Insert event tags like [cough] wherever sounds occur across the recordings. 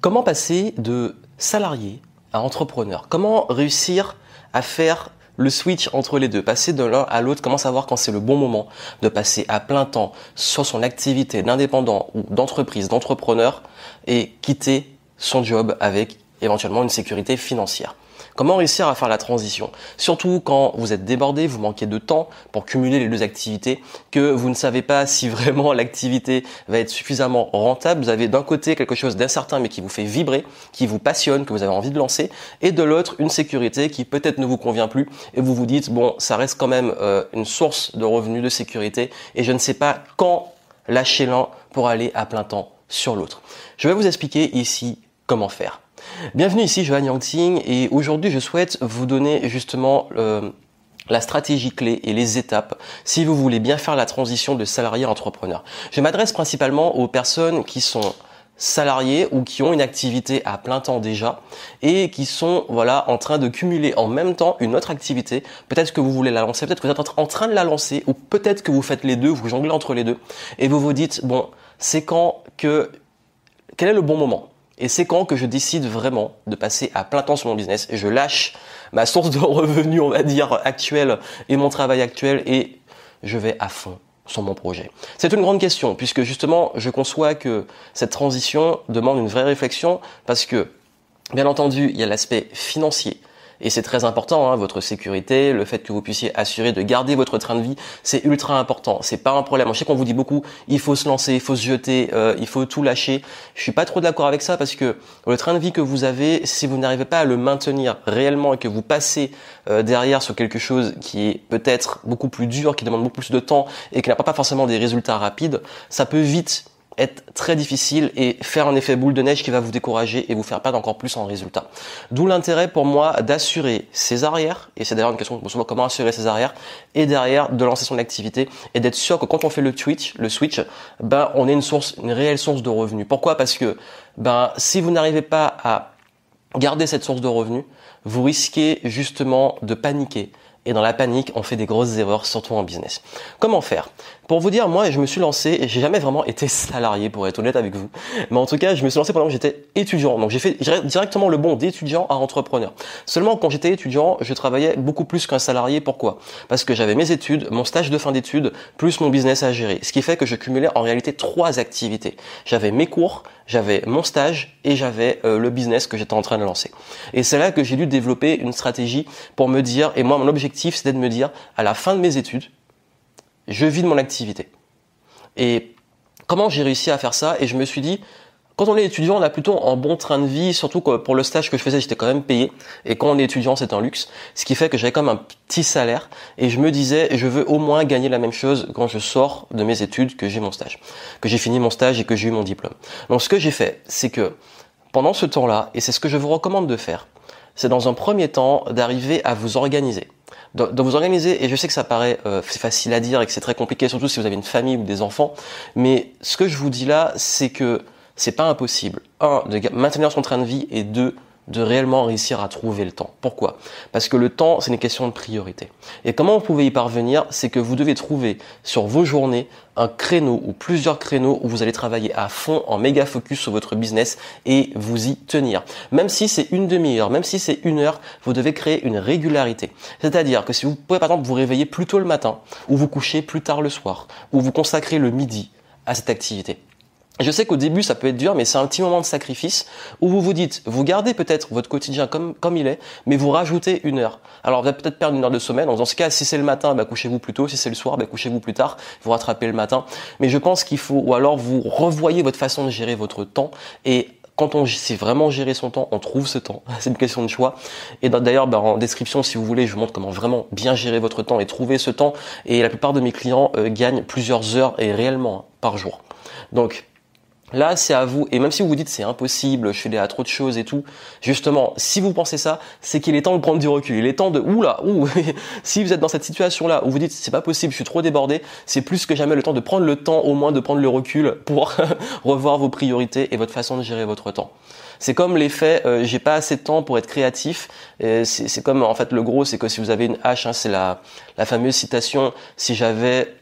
Comment passer de salarié à entrepreneur? Comment réussir à faire le switch entre les deux, passer de l'un à l'autre, comment savoir quand c'est le bon moment de passer à plein temps sur son activité d'indépendant ou d'entreprise, d'entrepreneur et quitter son job avec éventuellement une sécurité financière? Comment réussir à faire la transition? Surtout quand vous êtes débordé, vous manquez de temps pour cumuler les deux activités, que vous ne savez pas si vraiment l'activité va être suffisamment rentable. Vous avez d'un côté quelque chose d'incertain mais qui vous fait vibrer, qui vous passionne, que vous avez envie de lancer, et de l'autre une sécurité qui peut-être ne vous convient plus et vous vous dites bon ça reste quand même euh, une source de revenus de sécurité et je ne sais pas quand lâcher l'un pour aller à plein temps sur l'autre. Je vais vous expliquer ici comment faire. Bienvenue ici Johan Yangting et aujourd'hui je souhaite vous donner justement euh, la stratégie clé et les étapes si vous voulez bien faire la transition de salarié à entrepreneur. Je m'adresse principalement aux personnes qui sont salariés ou qui ont une activité à plein temps déjà et qui sont voilà en train de cumuler en même temps une autre activité. Peut-être que vous voulez la lancer, peut-être que vous êtes en train de la lancer ou peut-être que vous faites les deux, vous jonglez entre les deux et vous vous dites bon, c'est quand que quel est le bon moment? Et c'est quand que je décide vraiment de passer à plein temps sur mon business je lâche ma source de [laughs] revenus, on va dire, actuelle et mon travail actuel et je vais à fond sur mon projet. C'est une grande question puisque justement, je conçois que cette transition demande une vraie réflexion parce que, bien entendu, il y a l'aspect financier et c'est très important, hein, votre sécurité, le fait que vous puissiez assurer de garder votre train de vie, c'est ultra important. C'est pas un problème. Je sais qu'on vous dit beaucoup, il faut se lancer, il faut se jeter, euh, il faut tout lâcher. Je suis pas trop d'accord avec ça parce que le train de vie que vous avez, si vous n'arrivez pas à le maintenir réellement et que vous passez euh, derrière sur quelque chose qui est peut-être beaucoup plus dur, qui demande beaucoup plus de temps et qui n'a pas forcément des résultats rapides, ça peut vite très difficile et faire un effet boule de neige qui va vous décourager et vous faire perdre encore plus en résultat. D'où l'intérêt pour moi d'assurer ses arrières, et c'est d'ailleurs une question que comment assurer ses arrières, et derrière de lancer son activité et d'être sûr que quand on fait le switch, le switch, ben on ait une source, une réelle source de revenus. Pourquoi? Parce que ben si vous n'arrivez pas à garder cette source de revenus, vous risquez justement de paniquer et dans la panique, on fait des grosses erreurs, surtout en business. Comment faire? Pour vous dire, moi, je me suis lancé, et j'ai jamais vraiment été salarié, pour être honnête avec vous. Mais en tout cas, je me suis lancé pendant que j'étais étudiant. Donc j'ai fait directement le bon d'étudiant à entrepreneur. Seulement, quand j'étais étudiant, je travaillais beaucoup plus qu'un salarié. Pourquoi? Parce que j'avais mes études, mon stage de fin d'études, plus mon business à gérer. Ce qui fait que je cumulais en réalité trois activités. J'avais mes cours, j'avais mon stage et j'avais euh, le business que j'étais en train de lancer. Et c'est là que j'ai dû développer une stratégie pour me dire, et moi mon objectif c'était de me dire, à la fin de mes études, je vis de mon activité. Et comment j'ai réussi à faire ça? Et je me suis dit, quand on est étudiant, on a plutôt un bon train de vie, surtout que pour le stage que je faisais, j'étais quand même payé. Et quand on est étudiant, c'est un luxe. Ce qui fait que j'avais quand même un petit salaire. Et je me disais, je veux au moins gagner la même chose quand je sors de mes études, que j'ai mon stage. Que j'ai fini mon stage et que j'ai eu mon diplôme. Donc ce que j'ai fait, c'est que pendant ce temps-là, et c'est ce que je vous recommande de faire, c'est dans un premier temps d'arriver à vous organiser de, vous organiser. Et je sais que ça paraît euh, facile à dire et que c'est très compliqué, surtout si vous avez une famille ou des enfants. Mais ce que je vous dis là, c'est que c'est pas impossible. Un, de maintenir son train de vie et deux, de réellement réussir à trouver le temps. Pourquoi? Parce que le temps, c'est une question de priorité. Et comment vous pouvez y parvenir? C'est que vous devez trouver sur vos journées un créneau ou plusieurs créneaux où vous allez travailler à fond en méga focus sur votre business et vous y tenir. Même si c'est une demi-heure, même si c'est une heure, vous devez créer une régularité. C'est-à-dire que si vous pouvez par exemple vous réveiller plus tôt le matin ou vous coucher plus tard le soir ou vous consacrer le midi à cette activité je sais qu'au début ça peut être dur, mais c'est un petit moment de sacrifice où vous vous dites, vous gardez peut-être votre quotidien comme, comme il est, mais vous rajoutez une heure. Alors vous allez peut-être perdre une heure de sommeil. dans ce cas, si c'est le matin, bah, couchez-vous plus tôt. Si c'est le soir, bah, couchez-vous plus tard. Vous rattrapez le matin. Mais je pense qu'il faut, ou alors vous revoyez votre façon de gérer votre temps et quand on sait vraiment gérer son temps, on trouve ce temps. [laughs] C'est une question de choix. Et d'ailleurs, bah, en description, si vous voulez, je vous montre comment vraiment bien gérer votre temps et trouver ce temps. Et la plupart de mes clients euh, gagnent plusieurs heures et réellement hein, par jour. Donc, Là, c'est à vous. Et même si vous vous dites c'est impossible, je fais à trop de choses et tout, justement, si vous pensez ça, c'est qu'il est temps de prendre du recul. Il est temps de, oula, ouh, [laughs] si vous êtes dans cette situation-là où vous dites c'est pas possible, je suis trop débordé, c'est plus que jamais le temps de prendre le temps, au moins de prendre le recul pour [laughs] revoir vos priorités et votre façon de gérer votre temps. C'est comme l'effet euh, j'ai pas assez de temps pour être créatif. C'est comme en fait le gros, c'est que si vous avez une hache, hein, c'est la, la fameuse citation si j'avais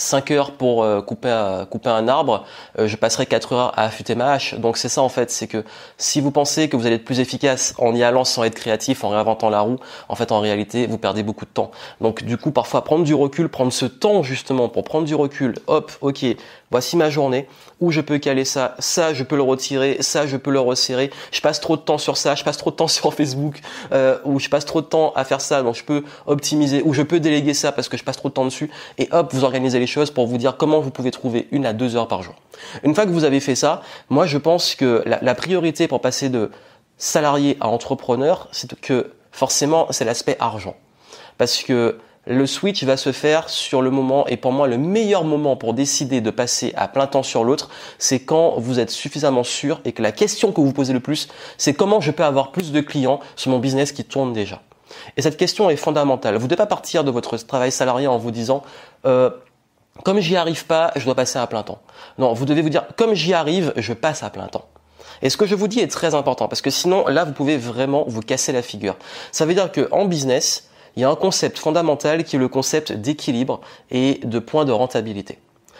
5 heures pour euh, couper, un, couper un arbre, euh, je passerai 4 heures à affûter ma hache. Donc c'est ça en fait, c'est que si vous pensez que vous allez être plus efficace en y allant sans être créatif, en réinventant la roue, en fait en réalité vous perdez beaucoup de temps. Donc du coup parfois prendre du recul, prendre ce temps justement pour prendre du recul, hop, ok, voici ma journée, où je peux caler ça, ça je peux le retirer, ça je peux le resserrer, je passe trop de temps sur ça, je passe trop de temps [laughs] sur Facebook, euh, ou je passe trop de temps à faire ça, donc je peux optimiser, ou je peux déléguer ça parce que je passe trop de temps dessus, et hop, vous organisez les choses pour vous dire comment vous pouvez trouver une à deux heures par jour. Une fois que vous avez fait ça, moi je pense que la, priorité pour passer de salarié à entrepreneur, c'est que forcément c'est l'aspect argent. Parce que le switch va se faire sur le moment et pour moi le meilleur moment pour décider de passer à plein temps sur l'autre, c'est quand vous êtes suffisamment sûr et que la question que vous posez le plus, c'est comment je peux avoir plus de clients sur mon business qui tourne déjà. Et cette question est fondamentale. Vous ne devez pas partir de votre travail salarié en vous disant euh, comme j'y arrive pas, je dois passer à plein temps. Non, vous devez vous dire comme j'y arrive, je passe à plein temps. Et ce que je vous dis est très important parce que sinon là vous pouvez vraiment vous casser la figure. Ça veut dire que en business, il y a un concept fondamental qui est le concept d'équilibre et de point de rentabilité.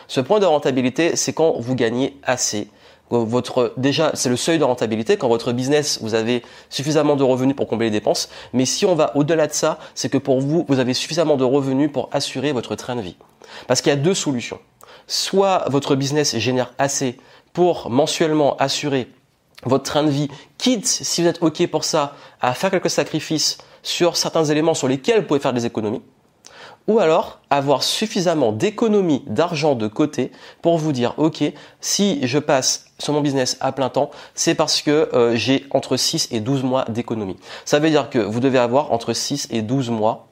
Ce point de rentabilité, c'est quand vous gagnez assez. Votre, déjà, c'est le seuil de rentabilité. Quand votre business, vous avez suffisamment de revenus pour combler les dépenses. Mais si on va au-delà de ça, c'est que pour vous, vous avez suffisamment de revenus pour assurer votre train de vie. Parce qu'il y a deux solutions. Soit votre business génère assez pour mensuellement assurer votre train de vie, quitte, si vous êtes OK pour ça, à faire quelques sacrifices sur certains éléments sur lesquels vous pouvez faire des économies, ou alors avoir suffisamment d'économies d'argent de côté pour vous dire ok si je passe sur mon business à plein temps c'est parce que euh, j'ai entre 6 et 12 mois d'économie ça veut dire que vous devez avoir entre 6 et 12 mois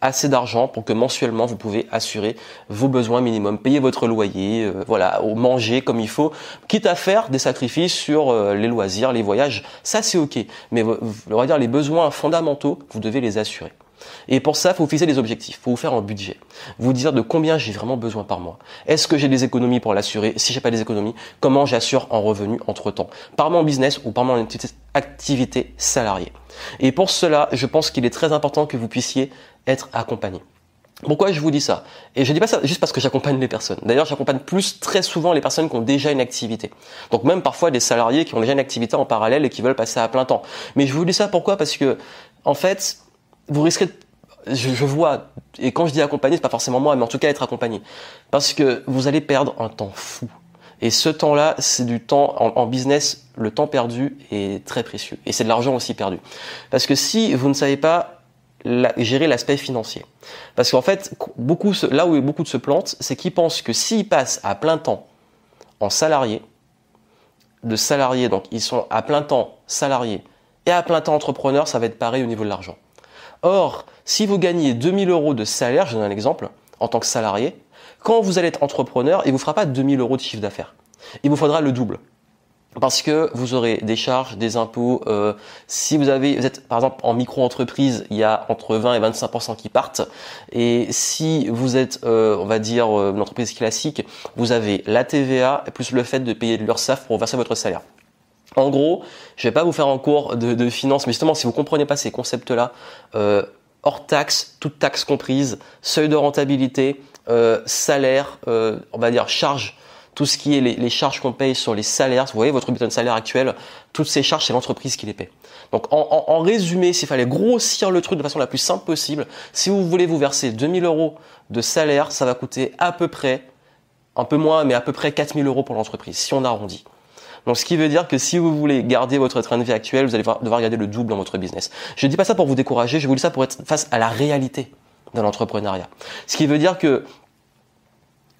assez d'argent pour que mensuellement vous pouvez assurer vos besoins minimums, payer votre loyer, euh, voilà, manger comme il faut, quitte à faire des sacrifices sur euh, les loisirs, les voyages, ça c'est ok. Mais on dire les besoins fondamentaux, vous devez les assurer. Et pour ça, il faut fixer des objectifs, il faut vous faire un budget, vous dire de combien j'ai vraiment besoin par mois. Est-ce que j'ai des économies pour l'assurer? Si j'ai pas des économies, comment j'assure en revenu entre temps? Par mon business ou par mon activité salariée. Et pour cela, je pense qu'il est très important que vous puissiez être accompagné. Pourquoi je vous dis ça? Et je dis pas ça juste parce que j'accompagne les personnes. D'ailleurs, j'accompagne plus très souvent les personnes qui ont déjà une activité. Donc même parfois des salariés qui ont déjà une activité en parallèle et qui veulent passer à plein temps. Mais je vous dis ça pourquoi? Parce que en fait, vous risquez de je, vois, et quand je dis accompagner, c'est pas forcément moi, mais en tout cas être accompagné. Parce que vous allez perdre un temps fou. Et ce temps-là, c'est du temps en, business, le temps perdu est très précieux. Et c'est de l'argent aussi perdu. Parce que si vous ne savez pas gérer l'aspect financier. Parce qu'en fait, beaucoup, là où beaucoup de se plantent, c'est qu'ils pensent que s'ils passent à plein temps en salarié, de salariés, donc ils sont à plein temps salariés et à plein temps entrepreneurs, ça va être pareil au niveau de l'argent. Or, si vous gagnez 2000 euros de salaire, je donne un exemple, en tant que salarié, quand vous allez être entrepreneur, il vous fera pas 2000 euros de chiffre d'affaires. Il vous faudra le double parce que vous aurez des charges, des impôts. Euh, si vous avez, vous êtes par exemple en micro-entreprise, il y a entre 20 et 25% qui partent. Et si vous êtes, euh, on va dire, euh, une entreprise classique, vous avez la TVA plus le fait de payer de l'URSSAF pour verser votre salaire. En gros, je vais pas vous faire un cours de, de finance, mais justement, si vous comprenez pas ces concepts-là, euh, hors taxe, toute taxe comprise, seuil de rentabilité, euh, salaire, on va dire charge tout ce qui est les, charges qu'on paye sur les salaires, vous voyez votre bulletin de salaire actuel, toutes ces charges, c'est l'entreprise qui les paie. Donc en, résumé, s'il fallait grossir le truc de façon la plus simple possible, si vous voulez vous verser 2000 euros de salaire, ça va coûter à peu près, un peu moins, mais à peu près 4000 euros pour l'entreprise, si on arrondit. Donc ce qui veut dire que si vous voulez garder votre train de vie actuel, vous allez devoir garder le double dans votre business. Je ne dis pas ça pour vous décourager, je vous dis ça pour être face à la réalité de l'entrepreneuriat. Ce qui veut dire que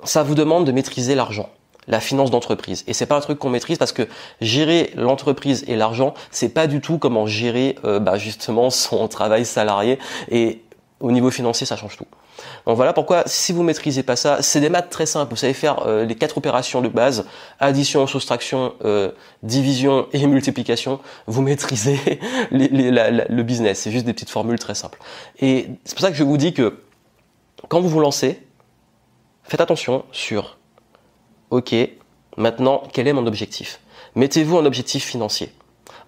ça vous demande de maîtriser l'argent la finance d'entreprise. Et c'est pas un truc qu'on maîtrise parce que gérer l'entreprise et l'argent, c'est pas du tout comment gérer euh, bah, justement son travail salarié. Et au niveau financier, ça change tout. Donc voilà pourquoi si vous maîtrisez pas ça, c'est des maths très simples. Vous savez faire euh, les quatre opérations de base addition, soustraction, euh, division et [laughs] multiplication. Vous maîtrisez [laughs] le business. C'est juste des petites formules très simples. Et c'est pour ça que je vous dis que quand vous vous lancez, faites attention sur ok, maintenant, quel est mon objectif? Mettez-vous un objectif financier.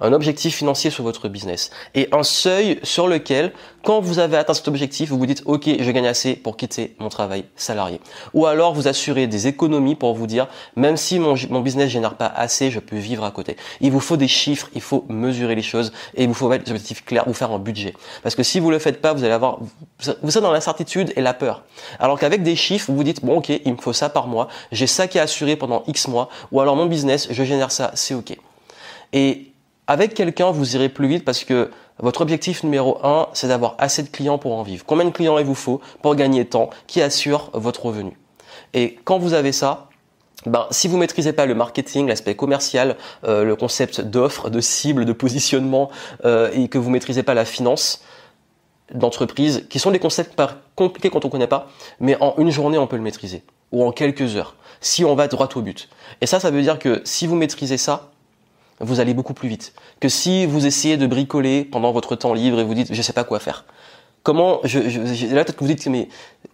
Un objectif financier sur votre business et un seuil sur lequel, quand vous avez atteint cet objectif, vous vous dites OK, je gagne assez pour quitter mon travail salarié. Ou alors vous assurez des économies pour vous dire même si mon, mon business génère pas assez, je peux vivre à côté. Il vous faut des chiffres, il faut mesurer les choses et il vous faut mettre des objectifs clairs, vous faire un budget. Parce que si vous le faites pas, vous allez avoir vous êtes dans l'incertitude et la peur. Alors qu'avec des chiffres, vous vous dites bon OK, il me faut ça par mois, j'ai ça qui est assuré pendant X mois ou alors mon business, je génère ça, c'est OK. Et avec quelqu'un, vous irez plus vite parce que votre objectif numéro un, c'est d'avoir assez de clients pour en vivre. Combien de clients il vous faut pour gagner temps qui assure votre revenu? Et quand vous avez ça, ben, si vous maîtrisez pas le marketing, l'aspect commercial, euh, le concept d'offre, de cible, de positionnement, euh, et que vous maîtrisez pas la finance d'entreprise, qui sont des concepts compliqués quand on connaît pas, mais en une journée on peut le maîtriser ou en quelques heures, si on va droit au but. Et ça, ça veut dire que si vous maîtrisez ça, vous allez beaucoup plus vite que si vous essayez de bricoler pendant votre temps libre et vous dites je sais pas quoi faire. Comment je, je là peut-être que vous dites mais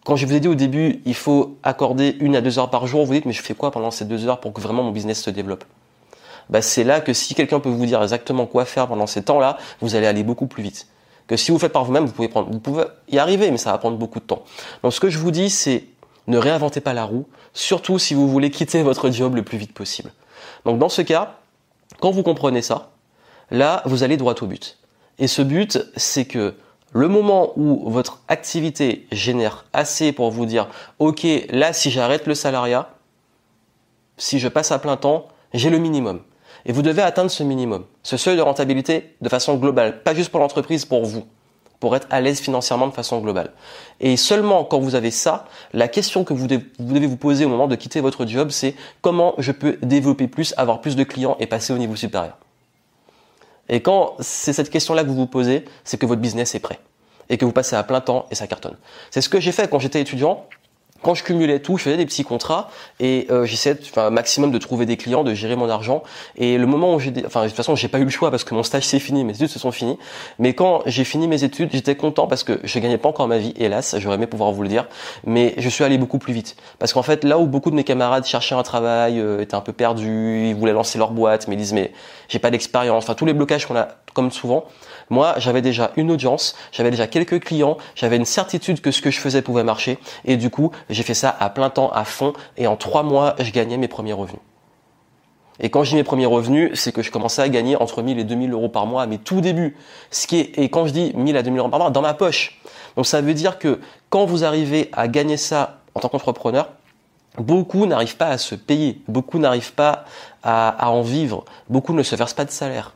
quand je vous ai dit au début il faut accorder une à deux heures par jour vous dites mais je fais quoi pendant ces deux heures pour que vraiment mon business se développe? Bah c'est là que si quelqu'un peut vous dire exactement quoi faire pendant ces temps-là vous allez aller beaucoup plus vite. Que si vous faites par vous-même vous pouvez prendre vous pouvez y arriver mais ça va prendre beaucoup de temps. Donc ce que je vous dis c'est ne réinventez pas la roue surtout si vous voulez quitter votre job le plus vite possible. Donc dans ce cas quand vous comprenez ça, là, vous allez droit au but. Et ce but, c'est que le moment où votre activité génère assez pour vous dire, OK, là, si j'arrête le salariat, si je passe à plein temps, j'ai le minimum. Et vous devez atteindre ce minimum, ce seuil de rentabilité de façon globale, pas juste pour l'entreprise, pour vous, pour être à l'aise financièrement de façon globale. Et seulement quand vous avez ça, la question que vous devez vous poser au moment de quitter votre job, c'est comment je peux développer plus, avoir plus de clients et passer au niveau supérieur. Et quand c'est cette question-là que vous vous posez, c'est que votre business est prêt et que vous passez à plein temps et ça cartonne. C'est ce que j'ai fait quand j'étais étudiant quand je cumulais tout, je faisais des petits contrats et euh, j'essayais, enfin, maximum de trouver des clients, de gérer mon argent. Et le moment où j'ai, enfin, de toute façon, j'ai pas eu le choix parce que mon stage c'est fini, mes études se sont finies. Mais quand j'ai fini mes études, j'étais content parce que je gagnais pas encore ma vie, hélas, j'aurais aimé pouvoir vous le dire. Mais je suis allé beaucoup plus vite parce qu'en fait, là où beaucoup de mes camarades cherchaient un travail, euh, étaient un peu perdus, ils voulaient lancer leur boîte, mais ils disent mais j'ai pas d'expérience. Enfin, tous les blocages qu'on a, comme souvent. Moi, j'avais déjà une audience, j'avais déjà quelques clients, j'avais une certitude que ce que je faisais pouvait marcher. Et du coup, j'ai fait ça à plein temps, à fond. Et en trois mois, je gagnais mes premiers revenus. Et quand j'ai mes premiers revenus, c'est que je commençais à gagner entre 1000 et 2000 euros par mois à mes tout débuts. Ce qui est, et quand je dis 1000 à 2000 euros par mois, dans ma poche. Donc ça veut dire que quand vous arrivez à gagner ça en tant qu'entrepreneur, beaucoup n'arrivent pas à se payer, beaucoup n'arrivent pas à, à en vivre, beaucoup ne se versent pas de salaire.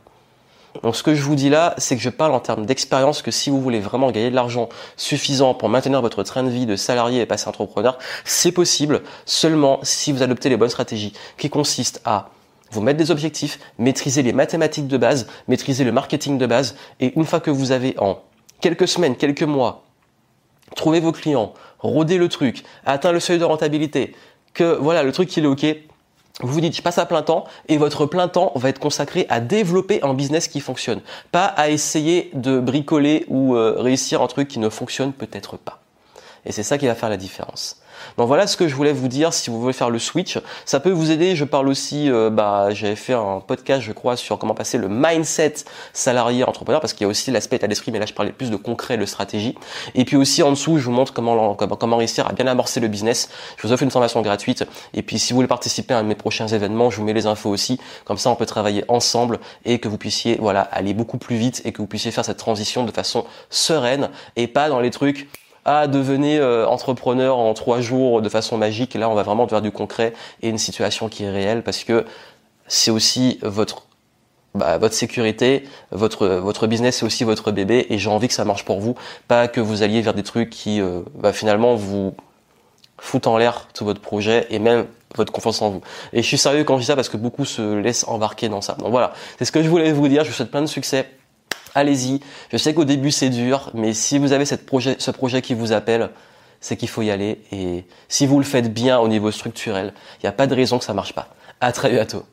Donc ce que je vous dis là, c'est que je parle en termes d'expérience que si vous voulez vraiment gagner de l'argent suffisant pour maintenir votre train de vie de salarié et passer entrepreneur, c'est possible seulement si vous adoptez les bonnes stratégies qui consistent à vous mettre des objectifs, maîtriser les mathématiques de base, maîtriser le marketing de base. Et une fois que vous avez en quelques semaines, quelques mois, trouvé vos clients, rodé le truc, atteint le seuil de rentabilité, que voilà, le truc il est OK, vous vous dites je passe à plein temps et votre plein temps va être consacré à développer un business qui fonctionne, pas à essayer de bricoler ou euh, réussir un truc qui ne fonctionne peut-être pas. Et c'est ça qui va faire la différence. Donc voilà ce que je voulais vous dire si vous voulez faire le switch. Ça peut vous aider. Je parle aussi, euh, bah, j'avais fait un podcast, je crois, sur comment passer le mindset salarié entrepreneur parce qu'il y a aussi l'aspect état d'esprit, mais là je parlais plus de concret, de stratégie. Et puis aussi en dessous, je vous montre comment, comment réussir à bien amorcer le business. Je vous offre une formation gratuite. Et puis si vous voulez participer à un de mes prochains événements, je vous mets les infos aussi. Comme ça, on peut travailler ensemble et que vous puissiez, voilà, aller beaucoup plus vite et que vous puissiez faire cette transition de façon sereine et pas dans les trucs à devenir euh, entrepreneur en trois jours de façon magique. là, on va vraiment vers du concret et une situation qui est réelle parce que c'est aussi votre bah, votre sécurité, votre votre business, c'est aussi votre bébé et j'ai envie que ça marche pour vous, pas que vous alliez vers des trucs qui euh, bah, finalement vous foutent en l'air tout votre projet et même votre confiance en vous. Et je suis sérieux quand je dis ça parce que beaucoup se laissent embarquer dans ça. Donc voilà, c'est ce que je voulais vous dire. Je vous souhaite plein de succès allez-y. Je sais qu'au début c'est dur, mais si vous avez ce projet qui vous appelle, c'est qu'il faut y aller. Et si vous le faites bien au niveau structurel, il n'y a pas de raison que ça marche pas. À très bientôt.